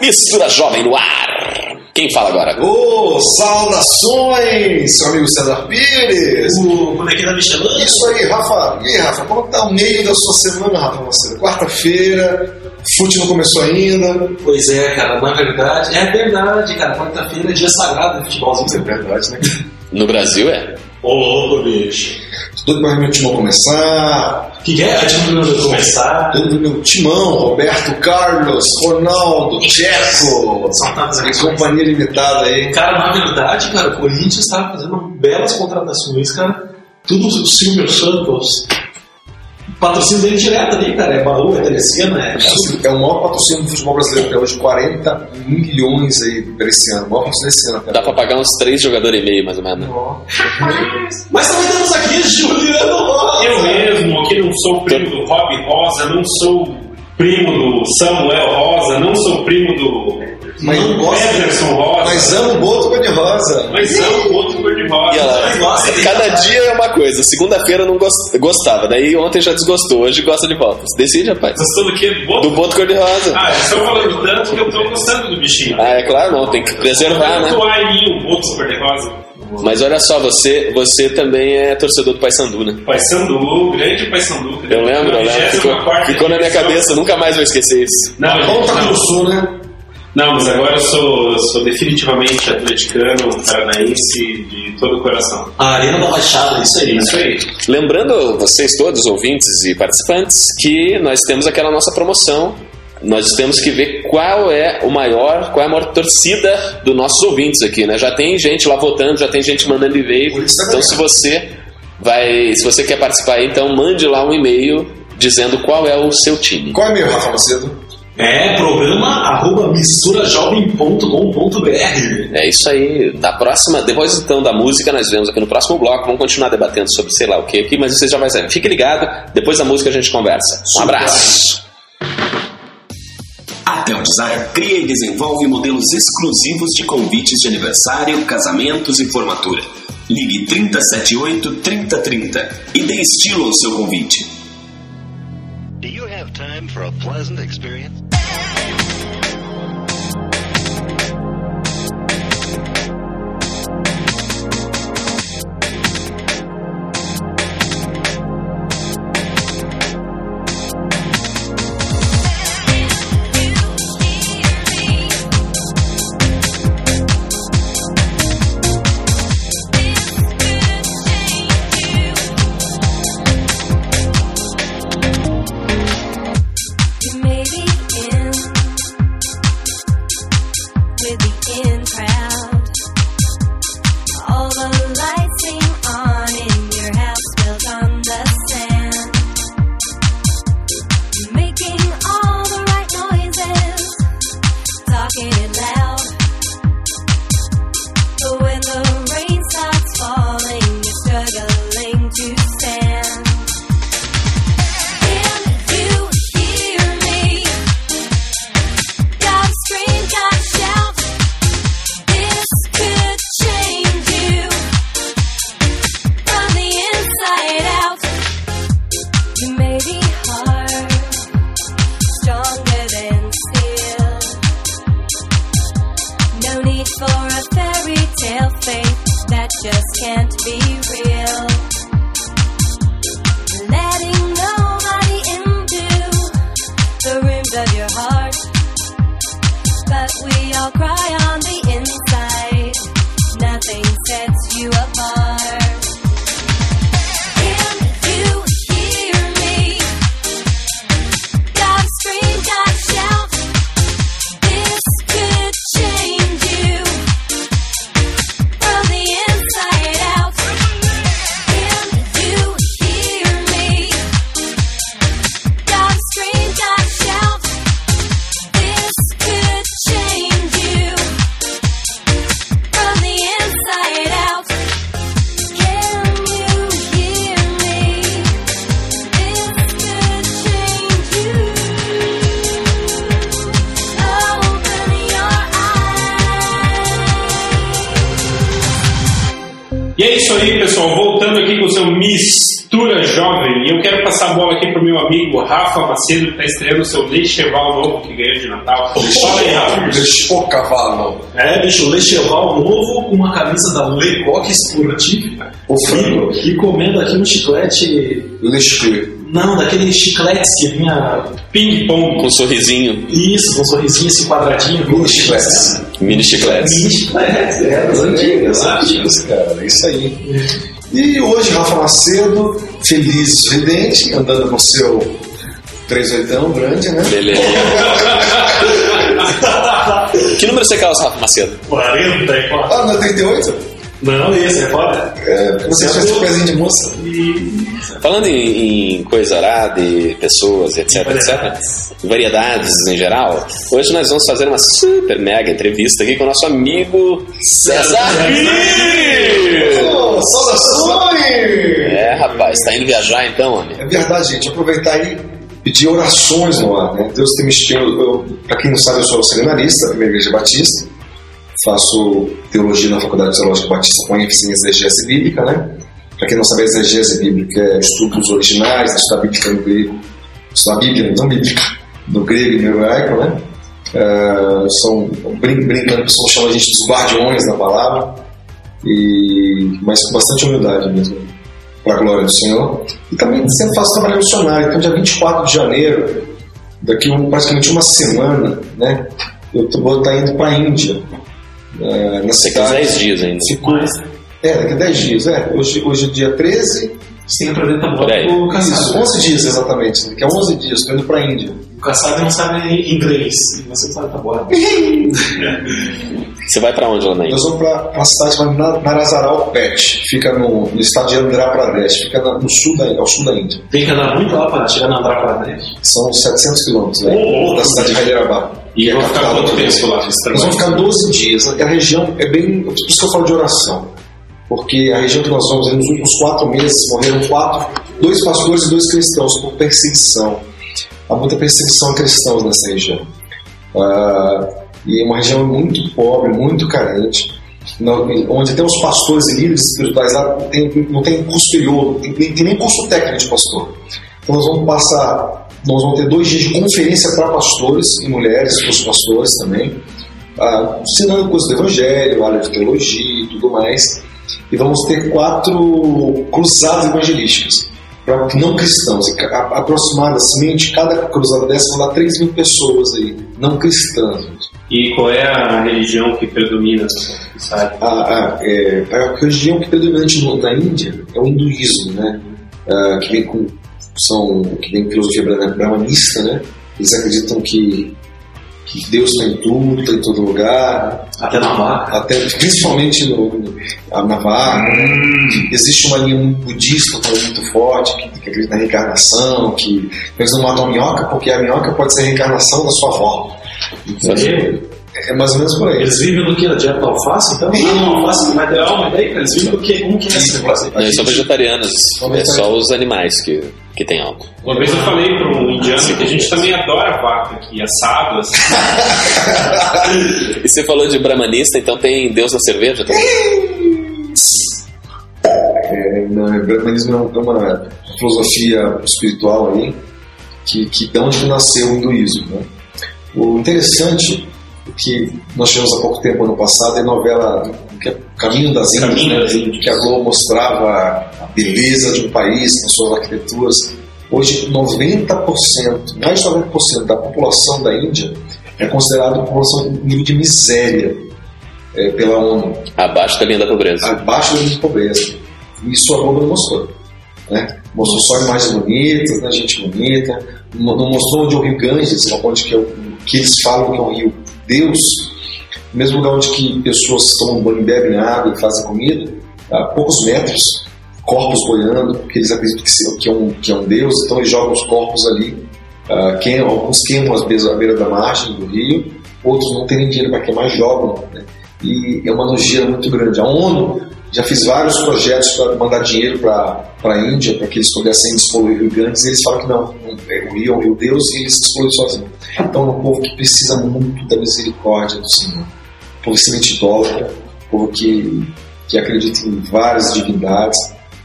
Mistura Jovem no ar. Quem fala agora? Ô, saudações, seu amigo César Pires. O bonequinho da Michelin? Isso aí, Rafa. E aí, Rafa, como que tá o meio da sua semana, Rafa? Você? Quarta-feira, fute não começou ainda. Pois é, cara, na verdade, é verdade, cara. Quarta-feira é dia sagrado do futebolzinho. É verdade, né? No Brasil é? Ô, louco, bicho. Tudo para meu timão começar. O que, que é? Antes do começar. Tudo pro meu timão, Roberto Carlos, Ronaldo, Tcheco. São tantas Essa eleições. companhia limitada aí. Cara, na verdade, cara, o Corinthians tá fazendo belas contratações, cara. Tudo o Silvio Santos. Patrocínio dele direto ali, cara. É baú, é telecena, é. É o maior patrocínio do futebol brasileiro até hoje, 40 milhões aí para esse ano. O maior patrocínio desse ano até Dá pra pagar uns três jogadores e meio, mais ou menos. Mas também temos aqui Juliano sou primo do Rob Rosa, não sou primo do Samuel Rosa, não sou primo do Mas não gosta. Ederson Rosa, Mas amo o Boto cor-de-rosa. mas amo outro cor de rosa. ela, Mas gosta de- cada dia é uma coisa. Segunda-feira não gos- gostava, daí ontem já desgostou, hoje gosta de volta. Decide, rapaz. Gostou do quê? Do Boto? Do boto cor-de-rosa. Ah, vocês estão falando tanto que eu tô gostando do bichinho. Ah, é claro, não, tem que preservar, né? Atuar em mim o Boto cor Mas olha só, você, você também é torcedor do Paysandu, né? Paysandu, grande Paysandu. Eu lembro, eu lembro. Ficou, ficou na minha cabeça, nunca mais vou esquecer isso. Não, Volta não, pro sul, né? não, mas agora eu sou, sou definitivamente atleticano, paranaense de todo o coração. A Arena da Baixada, isso aí. Isso aí. Lembrando vocês todos, ouvintes e participantes, que nós temos aquela nossa promoção. Nós temos que ver qual é o maior, qual é a maior torcida dos nossos ouvintes aqui, né? Já tem gente lá votando, já tem gente mandando e-mail. Então, se você vai, se você quer participar, aí, então mande lá um e-mail dizendo qual é o seu time. Qual é meu, Rafa Macedo? É programa arroba misturajovem.com.br. É isso aí. Da próxima, depois então da música, nós vemos aqui no próximo bloco. Vamos continuar debatendo sobre sei lá o que aqui, mas você já vai saber. Fique ligado, depois da música a gente conversa. Um abraço. A Tel Design cria e desenvolve modelos exclusivos de convites de aniversário, casamentos e formatura. Ligue 378 3030 e dê estilo ao seu convite. Do you have time for a pleasant experience? Meu amigo Rafa Macedo, que está estreando o seu Lecheval novo que ganhou de Natal. Fala aí, Rafa. O cavalo. É, bicho, o Lecheval novo com uma camisa da Lecoq Sportif. O frango. E comendo aqui um chiclete. Leche. Não, daquele chiclete que vinha. Ping Pong. Com um sorrisinho, Isso, com um sorrisinho, esse quadradinho. Mini chicletes. mini chicletes. Mini chiclete, é, das antigas? Isso, cara, é isso aí. E hoje, Rafa Macedo, feliz vidente, andando com seu 38 grande, né? Beleza. que número você calça, Rafa Macedo? 44. Ah, não é 38? Não, esse é foda. É, você faz esse pezinho de moça? Falando em, em coisa arada e pessoas, etc, etc, variedades em geral, hoje nós vamos fazer uma super mega entrevista aqui com o nosso amigo César Pires! Saudações! É, rapaz, tá indo viajar então, homem? É verdade, gente. Aproveitar aí pedir orações no ar, né? Deus tem me estimado. Eu, pra quem não sabe, eu sou seminarista da Primeira Igreja Batista. Faço teologia na Faculdade Teológica Batista com ênfase em exegese bíblica, né? Pra quem não sabe, exegese bíblica é estudos originais, estudar bíblica no grego, estudar Bíblia, não bíblica, no grego e no hebraico, né? É, são, brin brincando, o pessoal chama a gente dos guardiões da palavra, e, mas com bastante humildade mesmo para a glória do Senhor. E também sempre faço trabalho missionário. Então, dia 24 de janeiro, daqui um, praticamente uma semana, né, eu vou estar indo para a Índia. É, na cidade. 10 dias ainda. Fico, é, daqui a 10 dias. É, hoje, hoje é dia 13. Você tem que aprender a Por aí. o Isso, Kassab. 11 dias exatamente. Daqui a 11 dias, estou indo para a Índia. O Kassab não sabe inglês. E você sabe tabuada. Você vai pra onde lá na Índia? Nós vamos para uma cidade chamada Narazaral Pet, fica no, no estado de Andhra Pradesh, fica na- no sul da, ao sul da Índia. Tem que andar muito lá para chegar na Andhra Pradesh. São 700 quilômetros né, Oh, oh. da cidade de Hyderabad. E que é vou ficar quanto tempo lá Nós vamos ficar 12 dias. né? E a região é bem. Por isso que eu falo de oração. Porque a região que nós vamos, nos últimos quatro meses, morreram quatro, dois pastores e dois cristãos por perseguição. Há muita perseguição a cristãos nessa região. Ah, e é uma região muito pobre, muito carente, onde até os pastores e líderes espirituais lá tem- não tem curso superior, não tem, tem nem curso técnico de pastor. Então nós vamos passar, nós vamos ter dois dias de conferência para pastores e mulheres, para os pastores também, ah, ensinando coisas do evangelho, área de teologia e tudo mais. E vamos ter quatro cruzadas evangelísticas para não cristãos. Aproximadamente, cada cruzada dessa vão dar 3 mil pessoas aí, não cristãs. E qual é a religião que predomina, sabe? A, a, é, a religião que é predominante na Índia é o hinduísmo, né? Ah, que vem com são que vem filosofia brahma- brahmanista, né? Eles acreditam que, que Deus está em tudo, está em todo lugar, Até na vaca. até principalmente no, no- na vaga. né? Existe uma linha budista também muito forte que, que acredita na reencarnação, que eles não matam a minhoca porque a minhoca pode ser a reencarnação da sua avó. É mais ou menos por aí. Eles vivem do que? Da dieta da alface, então? Não, alface, não, mas daí, cara, eles vivem do que? Como que é? Não, eles são vegetarianos. É só os animais que, que tem algo. Uma vez eu falei para um indiano que a gente também adora vaca aqui, assado, assim. E você falou de brahmanista, então tem Deus na cerveja também? É, não, o brahmanismo é uma filosofia espiritual aí que, que de onde nasceu o hinduísmo. Né? O interessante é que nós tivemos há pouco tempo, ano passado, a novela que é Caminho das Índias, Caminho né? das Índias. que a Globo mostrava beleza de um país com suas arquiteturas. Hoje, 90%, mais de 90% da população da Índia é considerada população em nível de miséria é, pela ONU Abaixo da linha da pobreza. abaixo da linha de pobreza. Isso a Globo não mostrou. Né? Mostrou só imagens bonitas, né? gente bonita. Não mostrou onde é o rio Ganges, onde que, é o, que eles falam que é o rio Deus. Mesmo lugar onde que pessoas tomam banho, bebem água e fazem comida, a poucos metros, corpos boiando, porque eles acreditam que, que é, um, que é um Deus, então eles jogam os corpos ali. queimam, alguns queimam às vezes à beira da margem do rio, outros não têm dinheiro para queimar, jogam. Né? E é uma nojeira muito grande. A ONU já fez vários projetos para mandar dinheiro para a Índia, para que eles pudessem despoluir Rio Ganges, e eles falam que não, não, é, o rio é o Rio Deus e eles despoluem sozinhos. Então é um povo que precisa muito da misericórdia do Senhor. Um povo extremamente idólatra, um povo que, que acredita em várias divindades.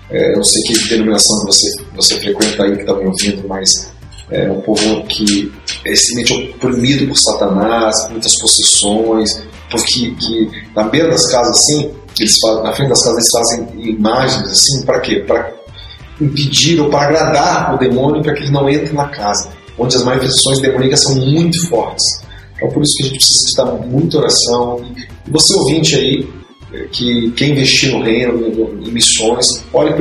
É, não sei que denominação você, você frequenta aí, que está me ouvindo, mas é um povo que é extremamente oprimido por Satanás, muitas possessões, porque que na beira das casas, assim, eles fazem, na frente das casas, eles fazem imagens, assim, para quê? Para impedir ou para agradar o demônio para que ele não entre na casa, onde as manifestações demoníacas são muito fortes. Então, por isso que a gente precisa estar muita oração. E você ouvinte aí, que quer investir no reino, em- missões, olhe,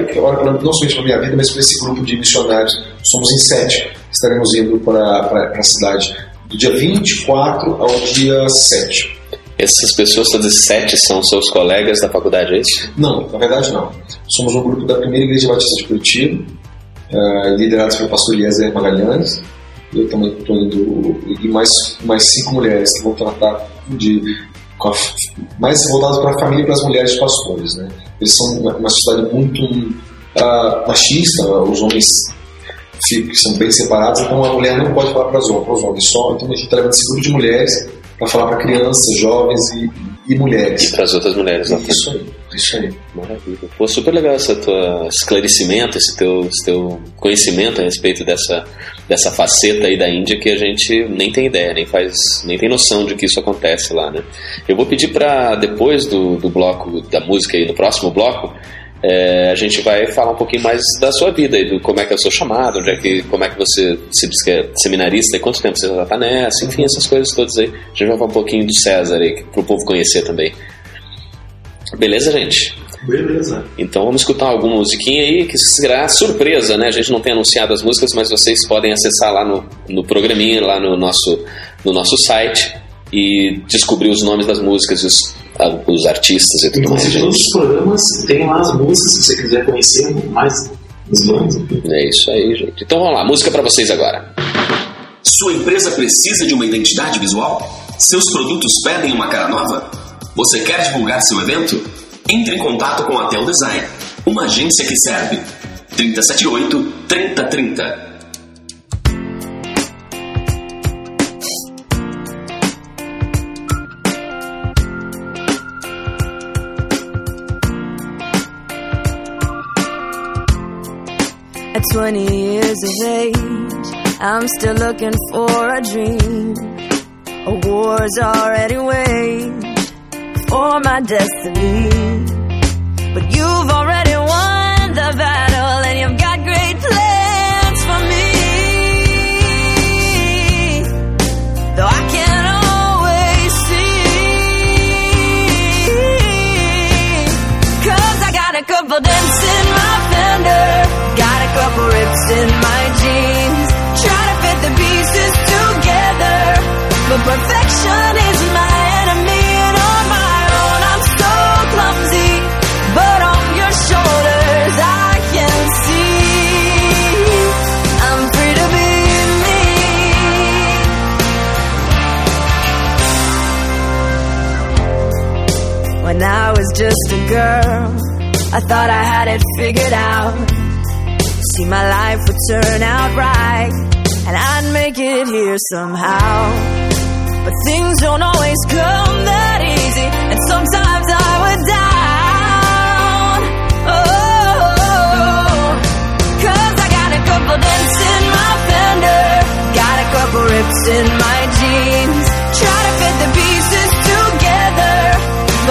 não somente para a minha vida, mas para esse grupo de missionários. Somos em sete, estaremos indo para a cidade do dia 24 ao dia 7. Essas pessoas, todas as sete, são seus colegas da faculdade, é isso? Não, na verdade não. Somos um grupo da primeira Igreja Batista de Curitiba, eh, liderados pelo pastor Eliezer Magalhães. Eu também estou indo. E mais, mais cinco mulheres que vão tratar de. Mais voltadas para a família e para as mulheres pastores. Né? Eles são uma, uma sociedade muito ah, machista, os homens fi- são bem separados, então a mulher não pode falar para os homens, para os homens só. Então a gente está levando esse grupo de mulheres para falar para crianças, jovens e, e mulheres. E para as outras mulheres lá Isso aí, isso aí. Maravilha. Pô, super legal esse teu esclarecimento, esse teu, esse teu conhecimento a respeito dessa, dessa faceta aí da Índia que a gente nem tem ideia, nem faz, nem tem noção de que isso acontece lá, né? Eu vou pedir para depois do, do bloco da música aí, no próximo bloco, é, a gente vai falar um pouquinho mais da sua vida e do como é que é o seu chamado, onde é que, como é que você se diz que é seminarista e quanto tempo você já está nessa, enfim, essas coisas todas aí. A gente vai falar um pouquinho do César aí, para o povo conhecer também. Beleza, gente? Beleza. Então vamos escutar alguma musiquinha aí que será surpresa, né? A gente não tem anunciado as músicas, mas vocês podem acessar lá no, no programinha, lá no nosso, no nosso site e descobrir os nomes das músicas e os, ah, os artistas e tudo mais, Inclusive, todos gente. os programas tem lá as músicas, se você quiser conhecer mais as bandas. É isso aí, gente. Então vamos lá, música pra vocês agora. Sua empresa precisa de uma identidade visual? Seus produtos pedem uma cara nova? Você quer divulgar seu evento? Entre em contato com a Tel Design, uma agência que serve. 378 3030. At 20 years of age, I'm still looking for a dream. A war's already waged for my destiny. But you've already won the battle and you've got great plans for me. Though I can't always see. Cause I got a couple dents in my fender. Got a couple rips in my jeans. Try to fit the pieces together. But perfection just a girl, I thought I had it figured out. See, my life would turn out right, and I'd make it here somehow. But things don't always come that easy, and sometimes I would down. Oh, cause I got a couple dents in my fender, got a couple rips in my jeans. Try to fit the pieces together,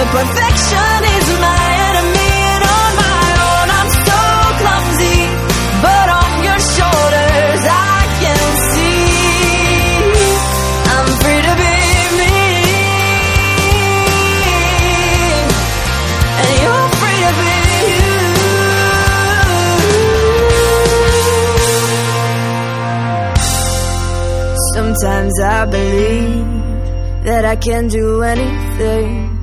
but perfection I can do anything.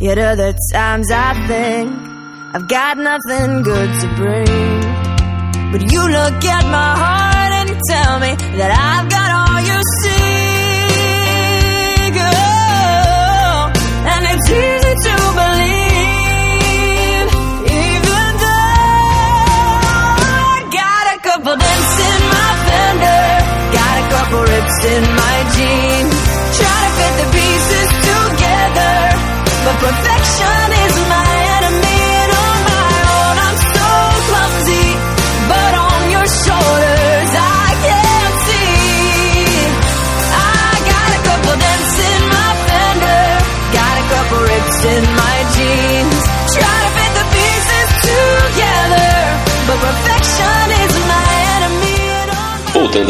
Yet other times I think I've got nothing good to bring. But you look at my heart and you tell me that I've got all you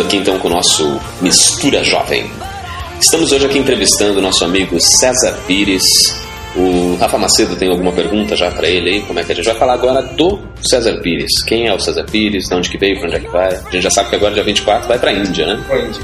aqui então com o nosso Mistura Jovem. Estamos hoje aqui entrevistando o nosso amigo César Pires. O Rafa Macedo tem alguma pergunta já para ele aí? Como é que a gente vai falar agora do César Pires? Quem é o César Pires? De onde que veio? Para onde é que vai? A gente já sabe que agora, dia 24, vai para a Índia, né? Pra Índia.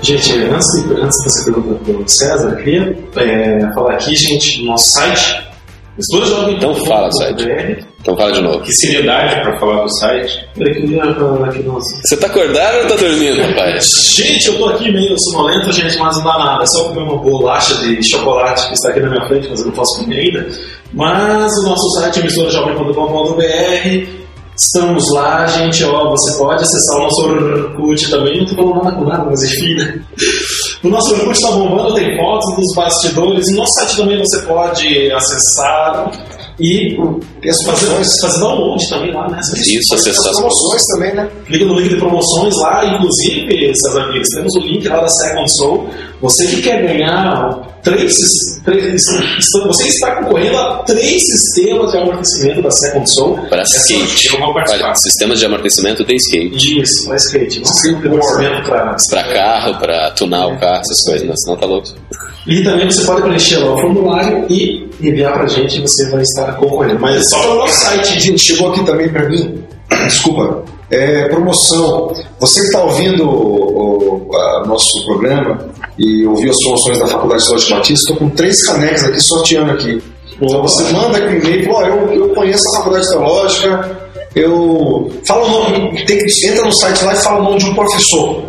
Gente, antes, antes de você perguntar pro César, eu queria é, falar aqui, gente, no nosso site. misturajovem.com.br. Então fala, site. Então fala de novo. Que seriedade pra falar do site. Eu queria falar aqui no nosso Você tá acordado ou tá dormindo, rapaz? Gente, eu tô aqui meio sonolento, gente, mas não dá nada. É só comer uma bolacha de chocolate que está aqui na minha frente, mas eu não posso comer ainda. Mas o nosso site é misturajovem.com.br. Estamos lá, gente. Ó, você pode acessar o nosso Orkut também. Não tô falando nada com nada, mas enfim, né? O nosso Orkut está bombando, tem fotos dos bastidores. No nosso site também você pode acessar e as fazer, fazer download também lá, né? Você Isso, acessar as promoções também, né? Clica no link de promoções lá, inclusive, César Pires, temos o link lá da Second Soul. Você que quer ganhar três, três você está concorrendo a três sistemas de amortecimento da Second Soul. Para Essa- skate. Olha, sistemas de amortecimento de skate. Isso, para skate. Um sistema de amortecimento para Para carro, para tunar o carro, essas coisas, né? Senão tá louco. E também você pode preencher lá o formulário e enviar pra gente e você vai estar concorrendo. Mas é só pelo nosso site. Gente, chegou aqui também para mim, desculpa, é, promoção. Você que está ouvindo o, o- a- nosso programa e ouviu as promoções da Faculdade de Teológica Batista, estou com três canecas aqui sorteando aqui. Então você manda aqui um e-mail, ó, eu, eu conheço a Faculdade Teológica, eu. Fala o nome, tem que, entra no site lá e fala o nome de um professor.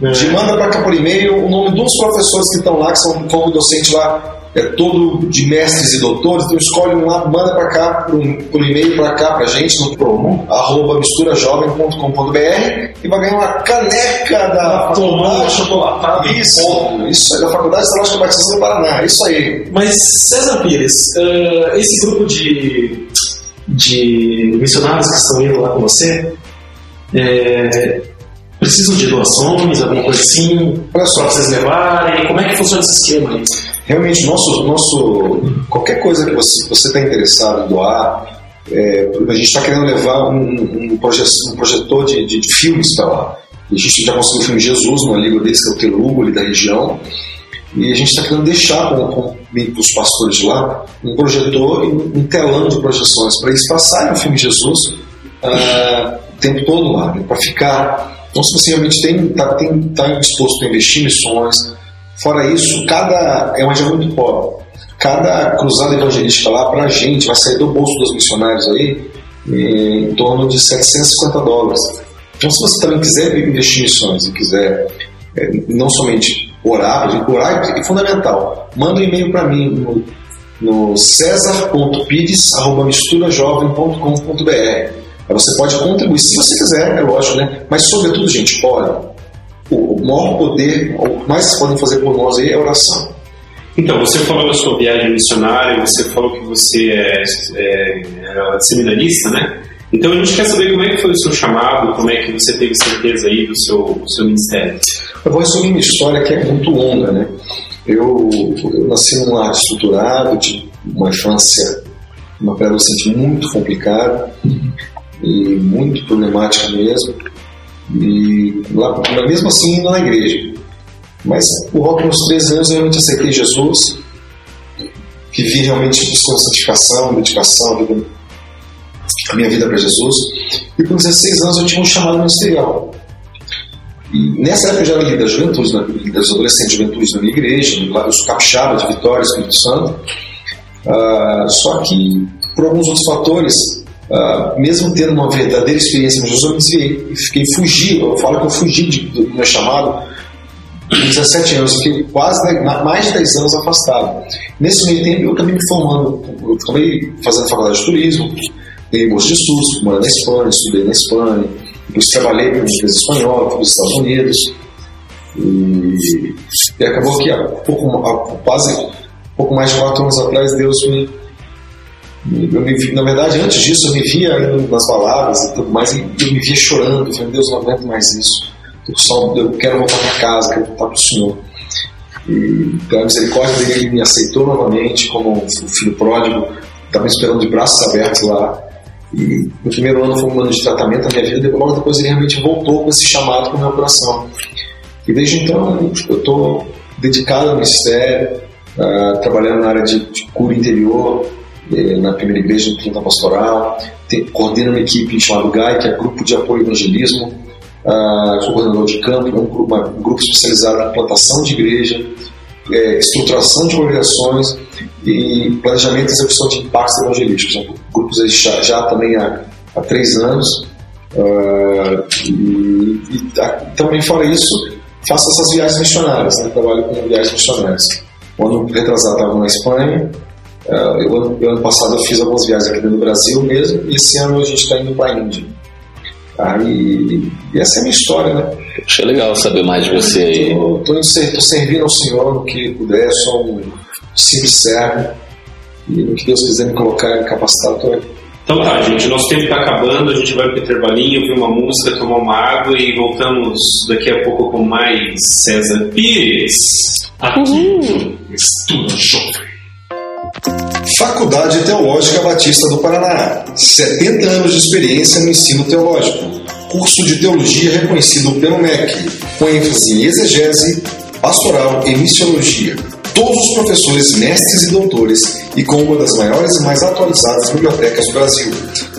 De manda para cá por e-mail o nome dos professores que estão lá, que são como docente lá, é todo de mestres e doutores, então escolhe um lá, manda para cá por, um, por e-mail para cá pra gente no promo, arroba misturajovem.com.br e vai ganhar uma caneca da Tomando faculdade. chocolatada. Isso, isso aí, da Faculdade Teológica Batista do Paraná, isso aí. Mas, César Pires, eh, esse grupo de, de missionários que estão indo lá com você, eh, precisam de doações, alguma coisa assim, Olha só. para vocês levarem? Como é que funciona esse esquema aí? Realmente, nosso, nosso, qualquer coisa que você está interessado em doar, é, a gente está querendo levar um, um, um projetor de, de, de filmes para lá. A gente já conseguiu o filme Jesus, numa língua deles, que é o Telugu, ali da região. E a gente está querendo deixar com, com os pastores de lá um projetor e um, telão de projeções para eles passarem o filme Jesus ah, o tempo todo lá, né, para ficar. Então, se você realmente está tem, tá, tem, tá disposto a investir em missões, fora isso, cada. É uma região muito pobre. Cada cruzada evangelística lá, para a gente, vai sair do bolso dos missionários aí em torno de 750 dólares. Então, se você também quiser investir em missões e quiser é, não somente orar, orar é fundamental, manda um e-mail para mim no, no cesar.pides.misturajovem.com.br. Você pode contribuir, se você quiser, é lógico, né? Mas, sobretudo, gente, ora. O maior poder, o que mais vocês podem fazer por nós aí é oração. Então, você falou da sua viagem missionária, você falou que você é, é, é seminarista, né? Então a gente quer saber como é que foi o seu chamado, como é que você teve certeza aí do seu, do seu ministério. Eu vou resumir minha história que é muito longa, né? Eu, eu nasci num lar estruturado, de uma infância, uma pré-adolescente muito complicada e muito problemática mesmo. E lá, mesmo assim na igreja. Mas por volta dos 13 anos eu realmente aceitei Jesus, vivi realmente buscando santificação, dedicação, a minha vida para Jesus. E com 16 anos eu tinha um chamado ministerial. E nessa época eu já era líder das juventudes, na- das adolescentes juventudes na minha igreja, lá eu sou capixaba de Vitória, Espírito Santo. Ah, só que, por alguns outros fatores, ah, mesmo tendo uma verdadeira experiência com Jesus, eu me desviei e fiquei fugi. Eu falo que eu fugi de- do meu chamado com 17 anos, fiquei quase mais de 10 anos afastado. Nesse meio tempo, eu acabei me formando, eu acabei fazendo faculdade de turismo, ganhei bolsa de estudos, morando na Espanha, estudei na Espanha, depois trabalhei para uma empresa espanhola, fui para os Estados Unidos, e, e acabou que há, pouco, há quase pouco mais de 4 anos atrás, Deus me. Eu me na verdade, antes disso, eu me via nas baladas e tudo mais, e eu me via chorando, falei, Deus, não aguento mais isso. Eu, só, eu quero voltar para casa, quero voltar para o Senhor. E pela misericórdia dele, ele me aceitou novamente como filho pródigo, estava me esperando de braços abertos lá. E no primeiro ano foi um ano de tratamento da minha vida, logo depois ele realmente voltou com esse chamado para o meu coração. E desde então eu estou dedicado ao ministério, ah, trabalhando na área de, de cura interior, na primeira igreja do Quinta Pastoral, tem, coordeno uma equipe chamada GAI, que é Grupo de Apoio Evangelismo, ah, sou coordenador de campo, é um, grupo- um grupo especializado na plantação de igreja, eh, estruturação de congregações e planejamento e execução de impactos evangelísticos. São grupos já, já também há, há três anos. Ah, e, e tá- também fora isso, faço essas viagens missionárias, né? trabalho com viagens missionárias. O ano retrasado estava na Espanha, eu, ano, eu ano passado eu fiz algumas viagens aqui dentro do Brasil mesmo, e esse ano a gente está indo para a Índia. Aí, e essa é a minha história, né? Achei legal saber mais de você aí. Estou servindo ao Senhor no que puder, sou um simples servo, e no que Deus quiser me colocar capacitado, estou aí. Então tá, gente, o nosso tempo tá acabando, a gente vai pro intervalinho, ouvir uma música, tomar uma água e voltamos daqui a pouco com mais César Pires. Aqui no Estuda Jovem. Faculdade Teológica Batista do Paraná. 70 anos de experiência no ensino teológico. Curso de teologia reconhecido pelo MEC, com ênfase em exegese, pastoral e missiologia. Todos os professores, mestres e doutores, e com uma das maiores e mais atualizadas bibliotecas do Brasil.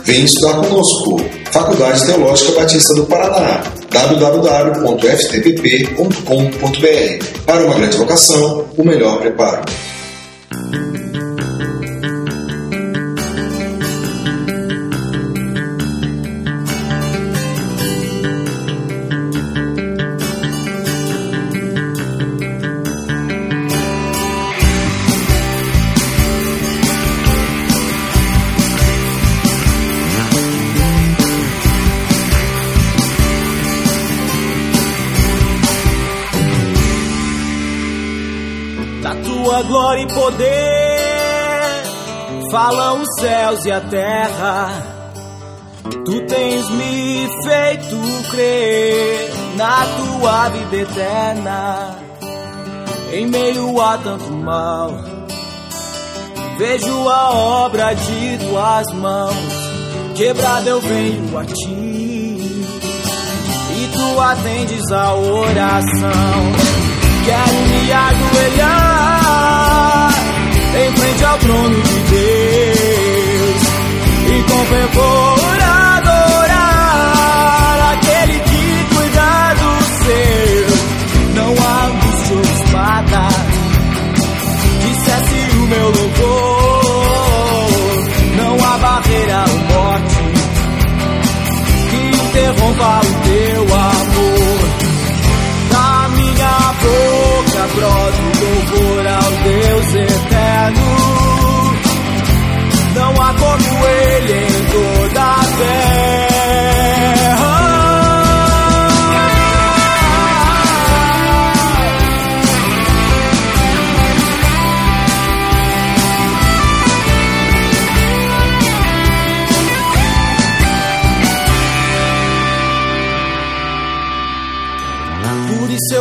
Vem estudar conosco. Faculdade Teológica Batista do Paraná. www.ftpp.com.br Para uma grande vocação, o melhor preparo. Poder falam os céus e a terra. Tu tens me feito crer na tua vida eterna. Em meio a tanto mal, vejo a obra de tuas mãos. Quebrado eu venho a ti e tu atendes a oração. Quero me ajoelhar em frente ao trono de Deus. E com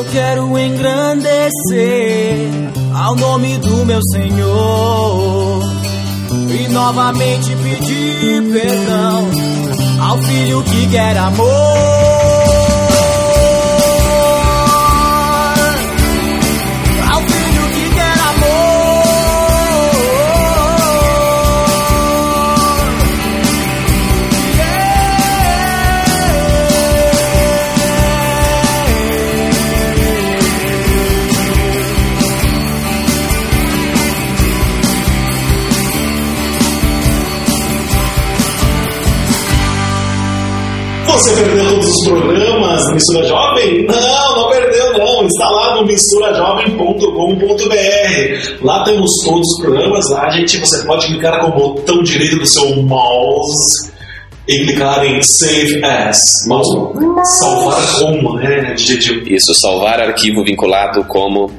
eu quero engrandecer ao nome do meu Senhor e novamente pedir perdão ao filho que quer amor. Você perdeu todos os programas do Mistura Jovem? Não, não perdeu não. Está lá no misturajovem.com.br. Lá temos todos os programas. Lá, gente, você pode clicar com o botão direito do seu mouse e clicar em Save As. Mouse, salvar como, né? Isso, salvar arquivo vinculado como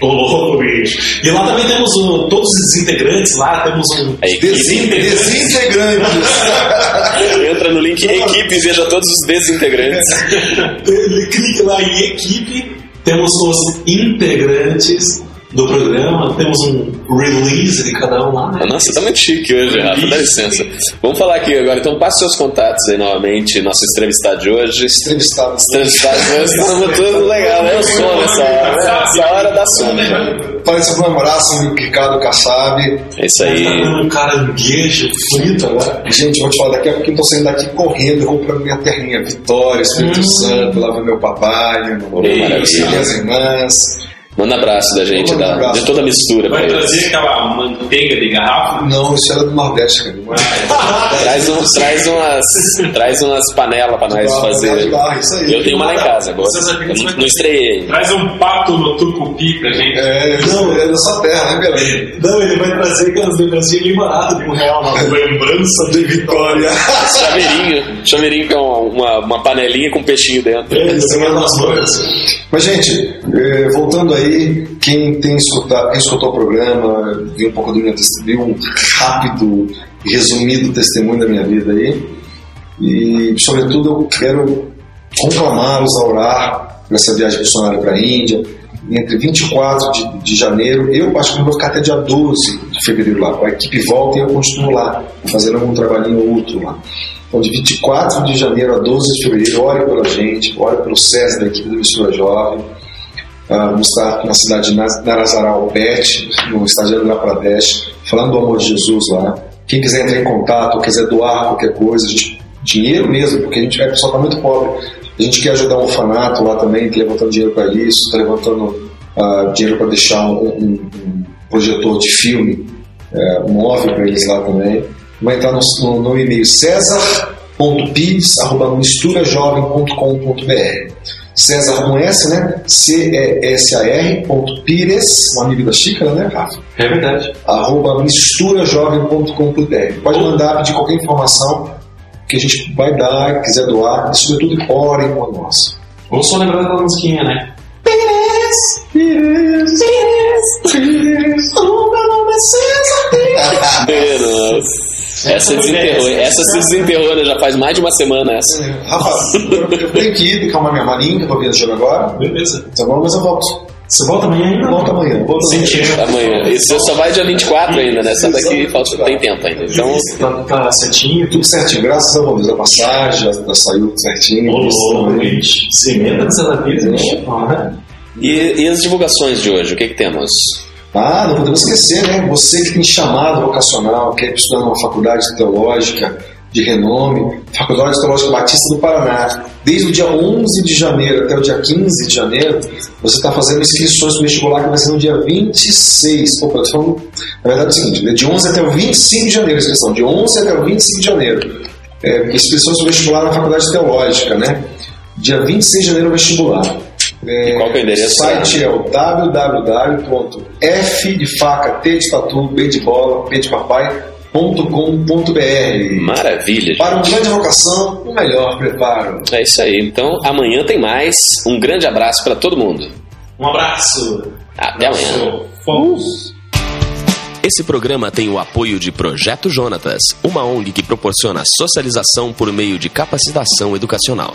Ô, louco, bicho. E lá também temos o- todos os integrantes. Lá temos um equipe. Desintegrantes. Entra no link equipe e veja todos os desintegrantes. Clica lá em equipe, temos os integrantes, do programa, temos um release de cada um lá, né? Nossa, tá muito chique hoje, Rafa, dá licença. Vamos falar aqui agora, então passe seus contatos aí novamente, nosso entrevistado de hoje. Entrevistado. Entrevistado de hoje, estamos tudo legal, né? Eu sono essa hora, né? Essa hora dá sono. Parece um abraço, meu Ricardo Kassab. É isso Tá aí. comendo um caranguejo frito agora. Gente, vou te falar, daqui a pouquinho eu tô saindo daqui correndo, vou pra minha terrinha, Vitória, Espírito Santo, lá ver meu papai, mamãe, maravilha. minhas irmãs. Manda abraço da gente, Manda um da, abraço. de toda a mistura Vai trazer aquela manteiga de garrafa? Não, isso era do Nordeste, cara. Traz, um, traz, umas, traz umas panelas pra nós Barra, fazer. barra, isso aí. Eu tenho uma lá em casa agora. Eu não- estreiei. Traz um pato no tucupi pra gente. É, não, é da sua terra, né, Belém? Não, ele vai trazer aquelas lembrancinhas de um real, uma lembrança de Vitória. Chaveirinho. Chaveirinho que é uma, uma, uma panelinha com peixinho dentro. Nas mãos. Mas, gente, eh, voltando aí, quem tem escutado, quem escutou o programa, viu um pouco do meu testemunho, viu um rápido resumido testemunho da minha vida aí. E, sobretudo, eu quero conclamá-los a orar por essa viagem missionária para a Índia, entre 24 de, de janeiro. Eu, particularmente, vou ficar até dia 12 de fevereiro lá. A equipe volta e eu continuo lá, fazendo algum trabalhinho ou outro lá. Então, de 24 de janeiro a 12 de fevereiro, ore pela gente, ore pelo César da equipe do Mistura Jovem. Ah, vamos estar na cidade de Pet, no estado de Pradesh, falando do amor de Jesus lá. Quem quiser entrar em contato, quiser doar qualquer coisa, gente- dinheiro mesmo, porque a gente é pessoal tá muito pobre. A gente quer ajudar um orfanato lá também, está levantando dinheiro para isso, está levantando ah, dinheiro para deixar um, um- um projetor de filme é, móvel para eles lá também. Vai entrar no, no, no e-mail cesar.pires.misturajovem.com.br César com S, né? C-E-S-A-R ponto Pires, um amigo da xícara, né, Rafa? É verdade. arroba misturajovem.com.br. Pode mandar, pedir qualquer informação que a gente vai dar, quiser doar, e sobretudo orem por nós. Vamos só lembrar daquela musiquinha, né? Nossa. Essa desenterrou, essa se desenterrou, né? Já faz mais de uma semana essa. Rafa, eu tenho que ir, calmar minha eu tô viajando agora. Beleza. Tá bom, mas eu volto. Você volta amanhã ainda? Volto amanhã. Volto amanhã. Sentindo. Amanhã. Isso só vai dia 24 ainda, né? Essa daqui falta, tem tempo ainda. Então, Tá, tá certinho, Tudo certinho, graças a Deus. A passagem já, saiu tudo certinho. Ô, gente. Cimenta de Santa bicho. Ah, e, e as divulgações de hoje? O que, que temos? Ah, não podemos esquecer, né? Você que tem chamado vocacional, quer estudar numa faculdade teológica de renome, Faculdade Teológica Batista do Paraná, desde o dia 11 de janeiro até o dia 15 de janeiro, você está fazendo inscrições para o vestibular que vai ser no dia 26. Opa, tô falando, na verdade é o seguinte, de 11 até o 25 de janeiro inscrição, de 11 até o 25 de janeiro. É, inscrições para o vestibular na Faculdade Teológica, né? Dia 26 de janeiro o vestibular. É, E qual que é o endereço? O site é o www.f de faca, T de tatu, B de bola, P de papai, .com.br Maravilha. Para uma grande vocação, o melhor preparo. É isso aí. Então, amanhã tem mais. Um grande abraço para todo mundo. Um abraço. Até amanhã. Fomos. Esse programa tem o apoio de Projeto Jonatas, uma ONG que proporciona socialização por meio de capacitação educacional.